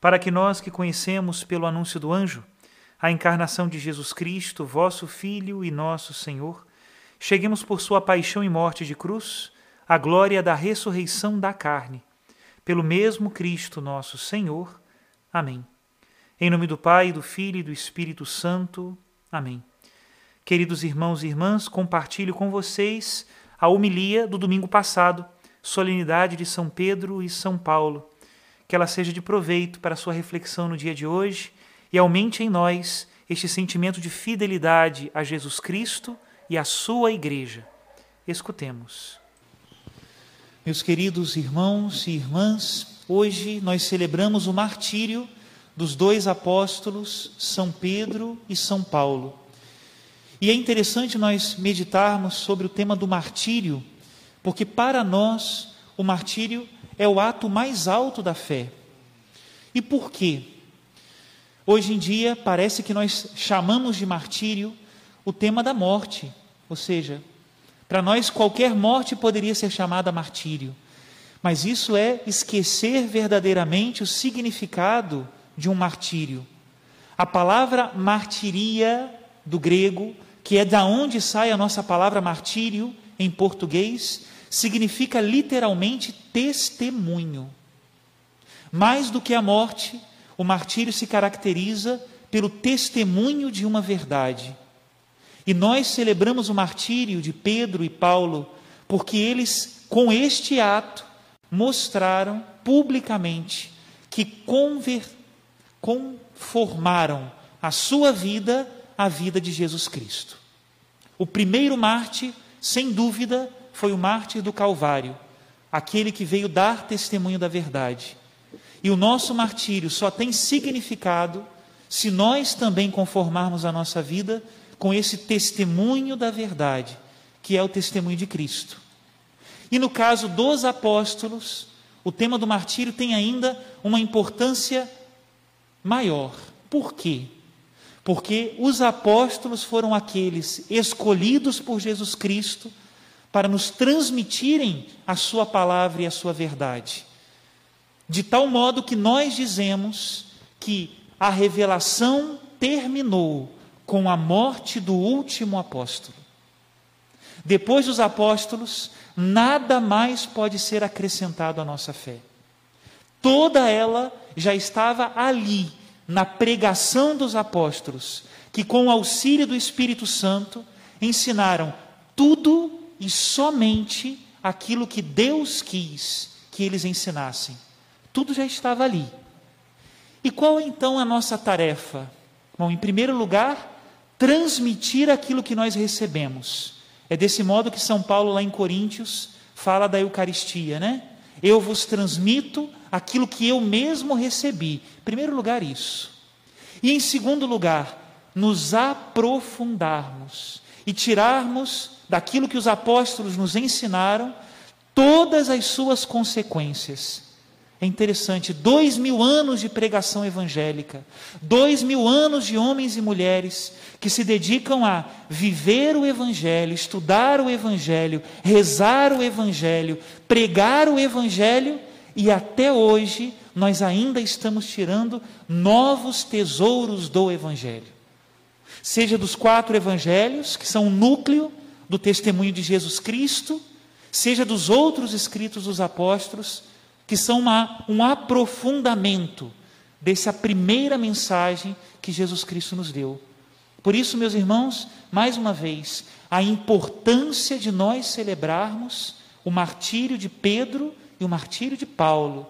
para que nós que conhecemos pelo anúncio do anjo a encarnação de Jesus Cristo, vosso Filho e nosso Senhor, cheguemos por sua paixão e morte de cruz à glória da ressurreição da carne, pelo mesmo Cristo nosso Senhor. Amém. Em nome do Pai, do Filho e do Espírito Santo. Amém. Queridos irmãos e irmãs, compartilho com vocês a homilia do domingo passado, solenidade de São Pedro e São Paulo que ela seja de proveito para a sua reflexão no dia de hoje e aumente em nós este sentimento de fidelidade a Jesus Cristo e à sua Igreja. Escutemos. Meus queridos irmãos e irmãs, hoje nós celebramos o martírio dos dois apóstolos, São Pedro e São Paulo. E é interessante nós meditarmos sobre o tema do martírio, porque para nós o martírio é o ato mais alto da fé. E por quê? Hoje em dia parece que nós chamamos de martírio o tema da morte, ou seja, para nós qualquer morte poderia ser chamada martírio, mas isso é esquecer verdadeiramente o significado de um martírio. A palavra martiria do grego, que é da onde sai a nossa palavra martírio em português, significa literalmente testemunho. Mais do que a morte, o martírio se caracteriza pelo testemunho de uma verdade. E nós celebramos o martírio de Pedro e Paulo porque eles, com este ato, mostraram publicamente que conformaram a sua vida à vida de Jesus Cristo. O primeiro Marte, sem dúvida, foi o mártir do Calvário, aquele que veio dar testemunho da verdade. E o nosso martírio só tem significado se nós também conformarmos a nossa vida com esse testemunho da verdade, que é o testemunho de Cristo. E no caso dos apóstolos, o tema do martírio tem ainda uma importância maior. Por quê? Porque os apóstolos foram aqueles escolhidos por Jesus Cristo para nos transmitirem a Sua palavra e a Sua verdade. De tal modo que nós dizemos que a revelação terminou com a morte do último apóstolo. Depois dos apóstolos, nada mais pode ser acrescentado à nossa fé. Toda ela já estava ali, na pregação dos apóstolos, que com o auxílio do Espírito Santo ensinaram tudo e somente aquilo que Deus quis que eles ensinassem. Tudo já estava ali. E qual é então a nossa tarefa? Bom, em primeiro lugar, transmitir aquilo que nós recebemos. É desse modo que São Paulo, lá em Coríntios, fala da Eucaristia, né? Eu vos transmito aquilo que eu mesmo recebi. Em primeiro lugar, isso. E em segundo lugar, nos aprofundarmos e tirarmos daquilo que os apóstolos nos ensinaram todas as suas consequências. É interessante, dois mil anos de pregação evangélica, dois mil anos de homens e mulheres que se dedicam a viver o Evangelho, estudar o Evangelho, rezar o Evangelho, pregar o Evangelho, e até hoje nós ainda estamos tirando novos tesouros do Evangelho. Seja dos quatro Evangelhos, que são o núcleo do testemunho de Jesus Cristo, seja dos outros escritos dos apóstolos que são uma, um aprofundamento dessa primeira mensagem que Jesus Cristo nos deu. Por isso, meus irmãos, mais uma vez, a importância de nós celebrarmos o martírio de Pedro e o martírio de Paulo,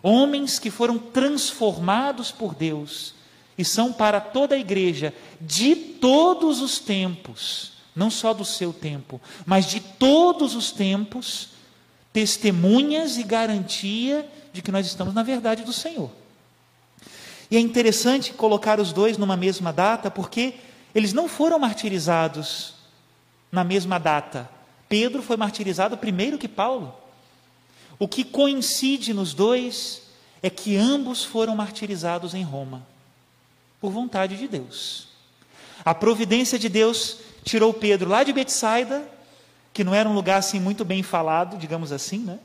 homens que foram transformados por Deus e são para toda a igreja de todos os tempos, não só do seu tempo, mas de todos os tempos, testemunhas e garantia de que nós estamos na verdade do Senhor. E é interessante colocar os dois numa mesma data, porque eles não foram martirizados na mesma data. Pedro foi martirizado primeiro que Paulo. O que coincide nos dois é que ambos foram martirizados em Roma, por vontade de Deus. A providência de Deus tirou Pedro lá de Betsaida que não era um lugar assim muito bem falado, digamos assim, né?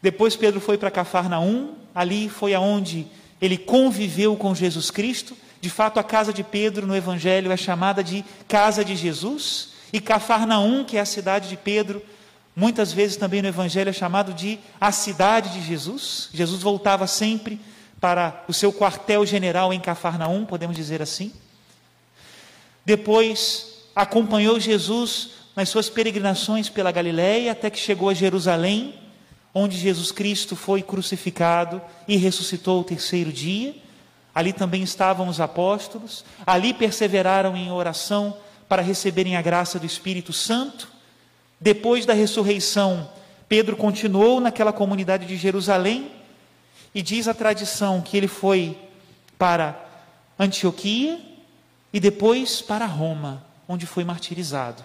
Depois Pedro foi para Cafarnaum, ali foi aonde ele conviveu com Jesus Cristo. De fato, a casa de Pedro no Evangelho é chamada de casa de Jesus, e Cafarnaum, que é a cidade de Pedro, muitas vezes também no Evangelho é chamado de a cidade de Jesus. Jesus voltava sempre para o seu quartel-general em Cafarnaum, podemos dizer assim. Depois acompanhou Jesus nas suas peregrinações pela Galiléia até que chegou a Jerusalém, onde Jesus Cristo foi crucificado e ressuscitou o terceiro dia. Ali também estavam os apóstolos, ali perseveraram em oração para receberem a graça do Espírito Santo. Depois da ressurreição, Pedro continuou naquela comunidade de Jerusalém e diz a tradição que ele foi para Antioquia e depois para Roma, onde foi martirizado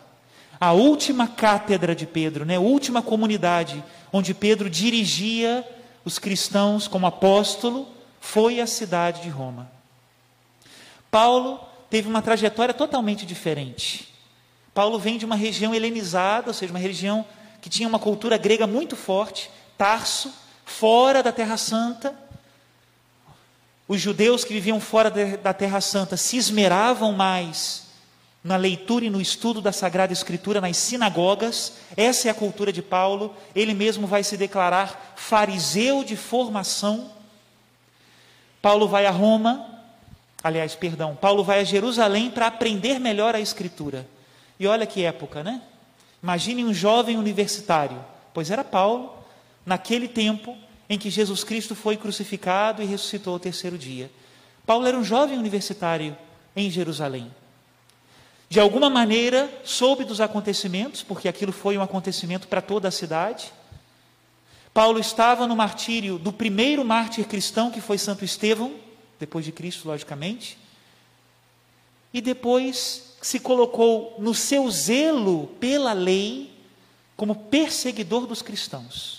a última cátedra de Pedro, né, a última comunidade onde Pedro dirigia os cristãos como apóstolo, foi a cidade de Roma. Paulo teve uma trajetória totalmente diferente. Paulo vem de uma região helenizada, ou seja, uma região que tinha uma cultura grega muito forte, Tarso, fora da Terra Santa. Os judeus que viviam fora da Terra Santa se esmeravam mais na leitura e no estudo da Sagrada Escritura nas sinagogas. Essa é a cultura de Paulo. Ele mesmo vai se declarar fariseu de formação. Paulo vai a Roma, aliás, perdão, Paulo vai a Jerusalém para aprender melhor a Escritura. E olha que época, né? Imagine um jovem universitário, pois era Paulo, naquele tempo em que Jesus Cristo foi crucificado e ressuscitou o terceiro dia. Paulo era um jovem universitário em Jerusalém de alguma maneira soube dos acontecimentos, porque aquilo foi um acontecimento para toda a cidade. Paulo estava no martírio do primeiro mártir cristão, que foi Santo Estevão, depois de Cristo, logicamente. E depois se colocou no seu zelo pela lei como perseguidor dos cristãos.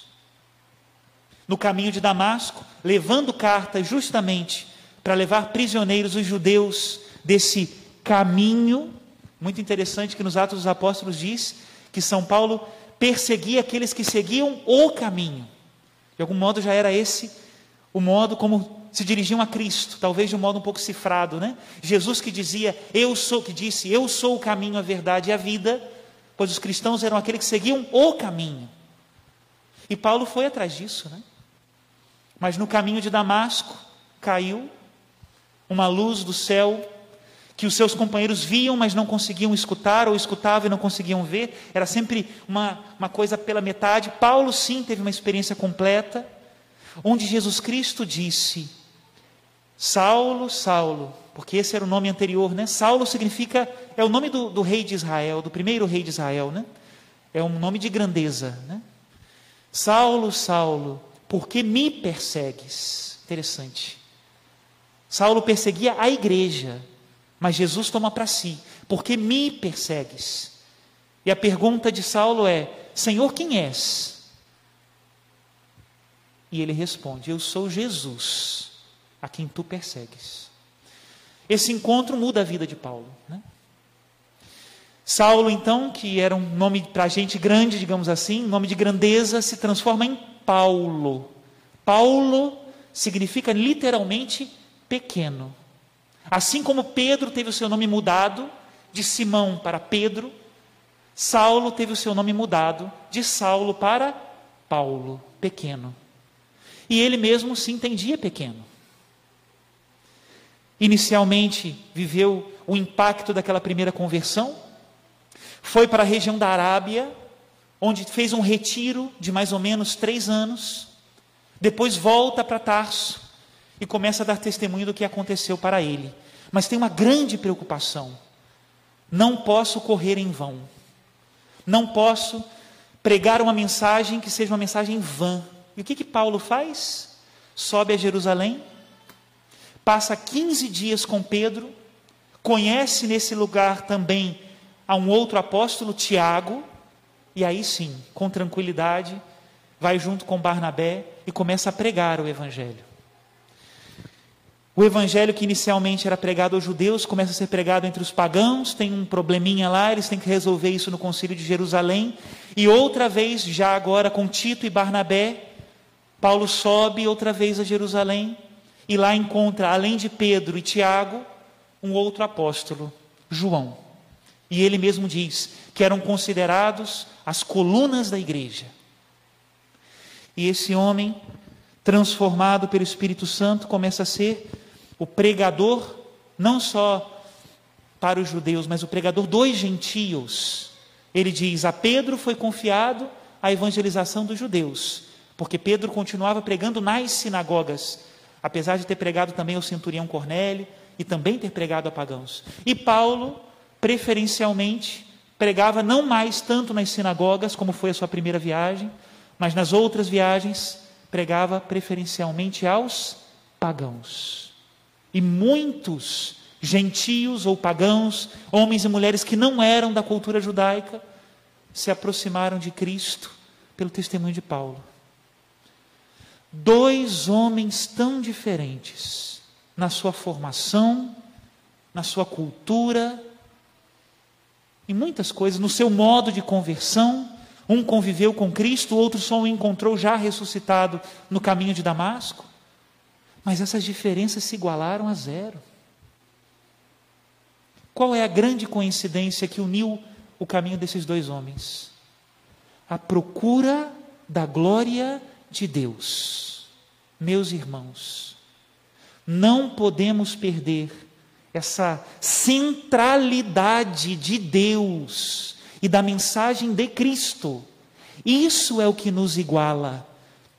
No caminho de Damasco, levando cartas justamente para levar prisioneiros os judeus desse caminho muito interessante que nos Atos dos Apóstolos diz que São Paulo perseguia aqueles que seguiam o caminho. De algum modo já era esse o modo como se dirigiam a Cristo, talvez de um modo um pouco cifrado, né? Jesus que dizia, eu sou, que disse, eu sou o caminho, a verdade e a vida, pois os cristãos eram aqueles que seguiam o caminho. E Paulo foi atrás disso, né? Mas no caminho de Damasco caiu uma luz do céu que os seus companheiros viam, mas não conseguiam escutar, ou escutavam e não conseguiam ver, era sempre uma, uma coisa pela metade. Paulo, sim, teve uma experiência completa, onde Jesus Cristo disse: Saulo, Saulo, porque esse era o nome anterior, né? Saulo significa, é o nome do, do rei de Israel, do primeiro rei de Israel, né? É um nome de grandeza, né? Saulo, Saulo, por que me persegues? Interessante. Saulo perseguia a igreja, mas Jesus toma para si, porque me persegues? E a pergunta de Saulo é: Senhor, quem és? E ele responde: Eu sou Jesus, a quem tu persegues. Esse encontro muda a vida de Paulo. Né? Saulo, então, que era um nome para gente grande, digamos assim, um nome de grandeza, se transforma em Paulo. Paulo significa literalmente pequeno. Assim como Pedro teve o seu nome mudado de Simão para Pedro, Saulo teve o seu nome mudado de Saulo para Paulo, pequeno. E ele mesmo se entendia pequeno. Inicialmente viveu o impacto daquela primeira conversão, foi para a região da Arábia, onde fez um retiro de mais ou menos três anos, depois volta para Tarso e começa a dar testemunho do que aconteceu para ele. Mas tem uma grande preocupação: não posso correr em vão, não posso pregar uma mensagem que seja uma mensagem vã. E o que, que Paulo faz? Sobe a Jerusalém, passa 15 dias com Pedro, conhece nesse lugar também a um outro apóstolo, Tiago, e aí sim, com tranquilidade, vai junto com Barnabé e começa a pregar o Evangelho. O evangelho que inicialmente era pregado aos judeus começa a ser pregado entre os pagãos, tem um probleminha lá, eles têm que resolver isso no concílio de Jerusalém. E outra vez, já agora com Tito e Barnabé, Paulo sobe outra vez a Jerusalém e lá encontra, além de Pedro e Tiago, um outro apóstolo, João. E ele mesmo diz que eram considerados as colunas da igreja. E esse homem, transformado pelo Espírito Santo, começa a ser o pregador, não só para os judeus, mas o pregador dos gentios. Ele diz: a Pedro foi confiado a evangelização dos judeus, porque Pedro continuava pregando nas sinagogas, apesar de ter pregado também ao centurião Cornélio e também ter pregado a pagãos. E Paulo, preferencialmente, pregava não mais tanto nas sinagogas, como foi a sua primeira viagem, mas nas outras viagens pregava preferencialmente aos pagãos. E muitos gentios ou pagãos, homens e mulheres que não eram da cultura judaica, se aproximaram de Cristo pelo testemunho de Paulo. Dois homens tão diferentes na sua formação, na sua cultura, em muitas coisas, no seu modo de conversão. Um conviveu com Cristo, o outro só o encontrou já ressuscitado no caminho de Damasco. Mas essas diferenças se igualaram a zero. Qual é a grande coincidência que uniu o caminho desses dois homens? A procura da glória de Deus. Meus irmãos, não podemos perder essa centralidade de Deus e da mensagem de Cristo. Isso é o que nos iguala.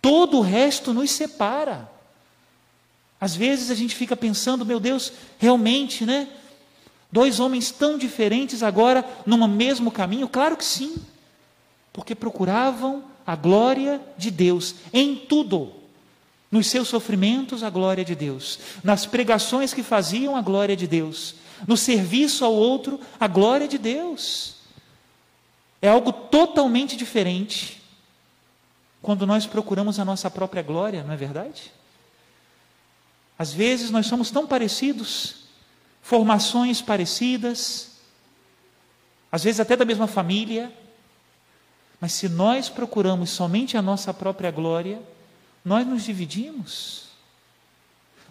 Todo o resto nos separa. Às vezes a gente fica pensando, meu Deus, realmente, né? Dois homens tão diferentes agora num mesmo caminho? Claro que sim, porque procuravam a glória de Deus em tudo. Nos seus sofrimentos, a glória de Deus. Nas pregações que faziam, a glória de Deus. No serviço ao outro, a glória de Deus. É algo totalmente diferente quando nós procuramos a nossa própria glória, não é verdade? Às vezes nós somos tão parecidos, formações parecidas, às vezes até da mesma família, mas se nós procuramos somente a nossa própria glória, nós nos dividimos.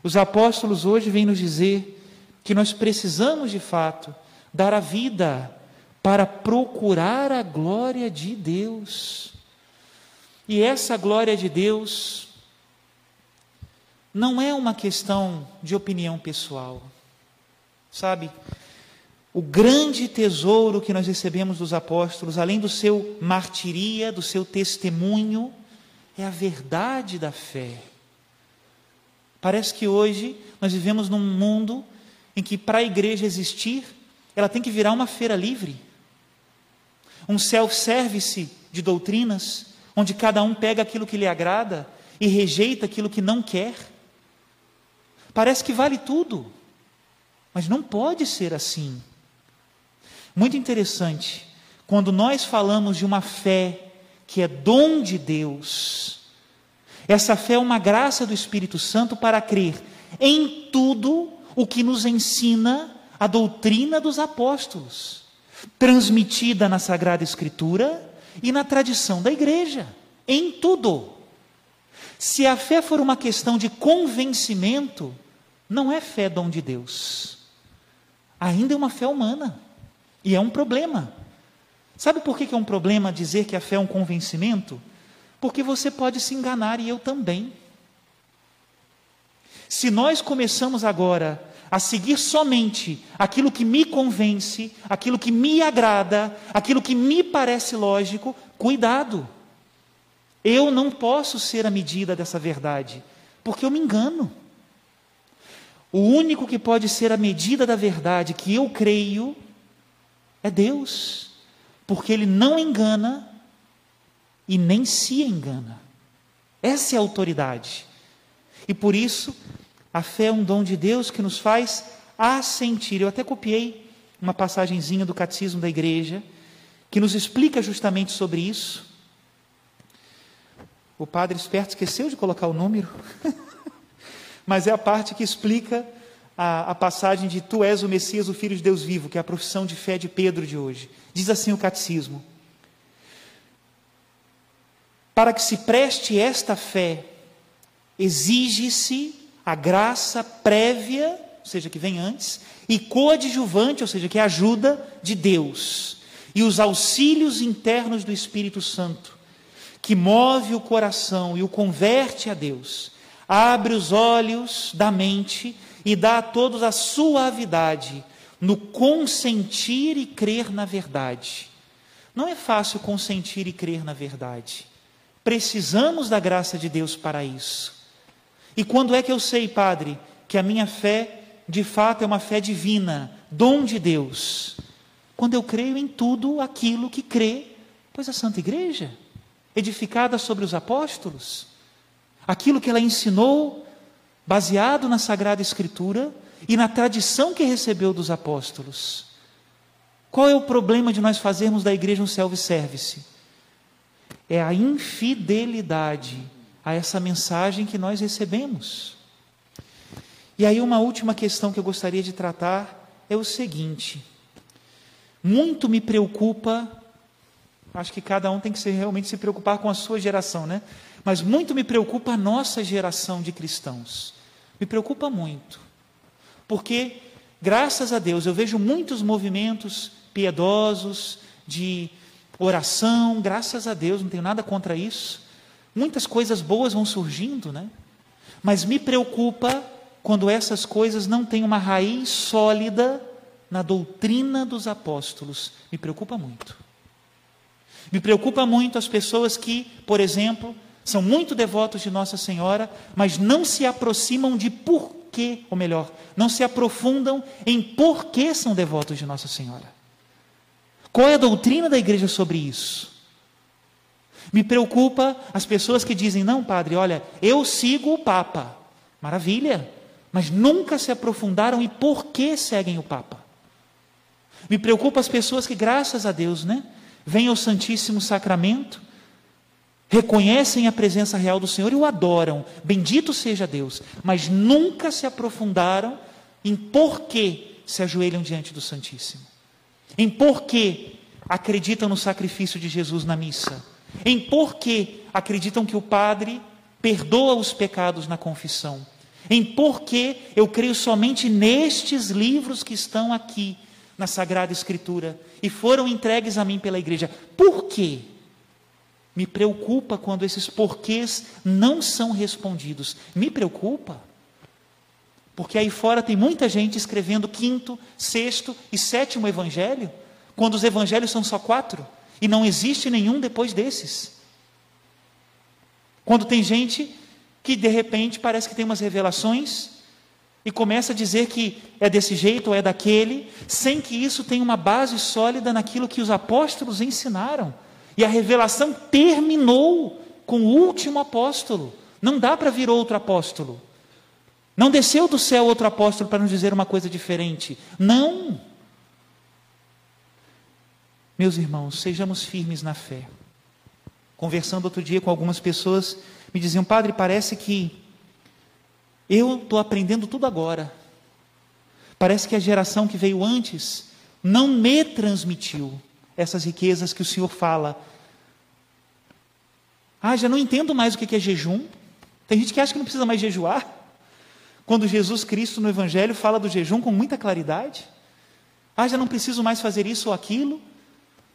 Os apóstolos hoje vêm nos dizer que nós precisamos de fato dar a vida para procurar a glória de Deus. E essa glória de Deus não é uma questão de opinião pessoal. Sabe? O grande tesouro que nós recebemos dos apóstolos, além do seu martiria, do seu testemunho, é a verdade da fé. Parece que hoje nós vivemos num mundo em que para a igreja existir, ela tem que virar uma feira livre. Um self-service de doutrinas, onde cada um pega aquilo que lhe agrada e rejeita aquilo que não quer. Parece que vale tudo, mas não pode ser assim. Muito interessante, quando nós falamos de uma fé que é dom de Deus, Essa fé é uma graça do Espírito Santo para crer em tudo o que nos ensina a doutrina dos apóstolos, transmitida na Sagrada Escritura e na tradição da igreja, em tudo. Se a fé for uma questão de convencimento, não é fé dom de Deus. Ainda é uma fé humana. E é um problema. Sabe por que é um problema dizer que a fé é um convencimento? Porque você pode se enganar e eu também. Se nós começamos agora a seguir somente aquilo que me convence, aquilo que me agrada, aquilo que me parece lógico, cuidado. Eu não posso ser a medida dessa verdade, porque eu me engano. O único que pode ser a medida da verdade que eu creio é Deus, porque Ele não engana e nem se engana. Essa é a autoridade. E por isso, a fé é um dom de Deus que nos faz assentir. Eu até copiei uma passagenzinha do catecismo da igreja que nos explica justamente sobre isso. O padre esperto esqueceu de colocar o número, mas é a parte que explica a, a, passagem de Tu és o Messias, o Filho de Deus vivo, que é a profissão de fé de Pedro de hoje. Diz assim o catecismo: Para que se preste esta fé, exige-se a graça prévia, ou seja, que vem antes, e coadjuvante, ou seja, que é ajuda de Deus, e os auxílios internos do Espírito Santo que move o coração e o converte a Deus, abre os olhos da mente e dá a todos a suavidade no consentir e crer na verdade. Não é fácil consentir e crer na verdade. Precisamos da graça de Deus para isso. E quando é que eu sei, Padre, que a minha fé de fato é uma fé divina, dom de Deus? Quando eu creio em tudo aquilo que crê, pois a Santa Igreja edificada sobre os apóstolos, aquilo que ela ensinou, baseado na Sagrada Escritura e na tradição que recebeu dos apóstolos. Qual é o problema de nós fazermos da igreja um self-service? É a infidelidade a essa mensagem que nós recebemos. E aí, uma última questão que eu gostaria de tratar é o seguinte: muito me preocupa Acho que cada um tem que se, realmente se preocupar com a sua geração, né? Mas muito me preocupa a nossa geração de cristãos. Me preocupa muito. Porque, graças a Deus, eu vejo muitos movimentos piedosos, de oração, graças a Deus, não tenho nada contra isso. Muitas coisas boas vão surgindo, né? Mas me preocupa quando essas coisas não têm uma raiz sólida na doutrina dos apóstolos. Me preocupa muito. Me preocupa muito as pessoas que, por exemplo, são muito devotos de Nossa Senhora, mas não se aproximam de porquê, ou melhor, não se aprofundam em porquê são devotos de Nossa Senhora. Qual é a doutrina da igreja sobre isso? Me preocupa as pessoas que dizem: não, padre, olha, eu sigo o Papa. Maravilha, mas nunca se aprofundaram em por que seguem o Papa. Me preocupa as pessoas que, graças a Deus, né, vêm ao Santíssimo Sacramento, reconhecem a presença real do Senhor e o adoram. Bendito seja Deus, mas nunca se aprofundaram em por que se ajoelham diante do Santíssimo. Em por que acreditam no sacrifício de Jesus na missa. Em por que acreditam que o Padre perdoa os pecados na confissão. Em por que eu creio somente nestes livros que estão aqui na Sagrada Escritura e foram entregues a mim pela igreja. Por quê? Me preocupa quando esses porquês não são respondidos. Me preocupa. Porque aí fora tem muita gente escrevendo quinto, sexto e sétimo evangelho, quando os evangelhos são só quatro e não existe nenhum depois desses. Quando tem gente que de repente parece que tem umas revelações e começa a dizer que é desse jeito ou é daquele, sem que isso tenha uma base sólida naquilo que os apóstolos ensinaram. E a revelação terminou com o último apóstolo. Não dá para vir outro apóstolo. Não desceu do céu outro apóstolo para nos dizer uma coisa diferente. Não. Meus irmãos, sejamos firmes na fé. Conversando outro dia com algumas pessoas me diziam, padre, parece que eu estou aprendendo tudo agora. Parece que a geração que veio antes não me transmitiu essas riquezas que o Senhor fala. Ah, já não entendo mais o que é jejum. Tem gente que acha que não precisa mais jejuar. Quando Jesus Cristo no Evangelho fala do jejum com muita claridade. Ah, já não preciso mais fazer isso ou aquilo.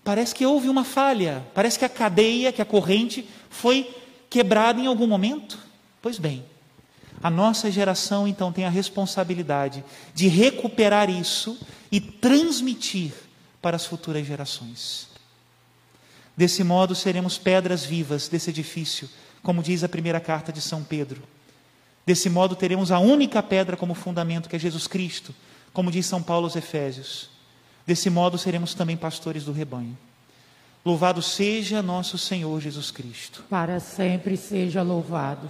Parece que houve uma falha. Parece que a cadeia, que a corrente foi quebrada em algum momento. Pois bem, a nossa geração então tem a responsabilidade de recuperar isso e transmitir para as futuras gerações. Desse modo, seremos pedras vivas desse edifício, como diz a primeira carta de São Pedro. Desse modo, teremos a única pedra como fundamento, que é Jesus Cristo, como diz São Paulo aos Efésios. Desse modo, seremos também pastores do rebanho. Louvado seja nosso Senhor Jesus Cristo. Para sempre seja louvado.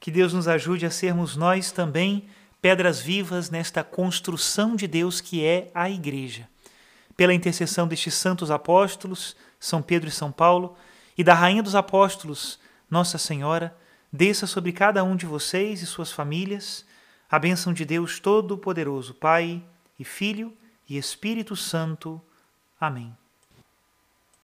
Que Deus nos ajude a sermos nós também pedras vivas nesta construção de Deus que é a Igreja. Pela intercessão destes santos apóstolos, São Pedro e São Paulo, e da Rainha dos Apóstolos, Nossa Senhora, desça sobre cada um de vocês e suas famílias a bênção de Deus Todo-Poderoso, Pai e Filho e Espírito Santo. Amém.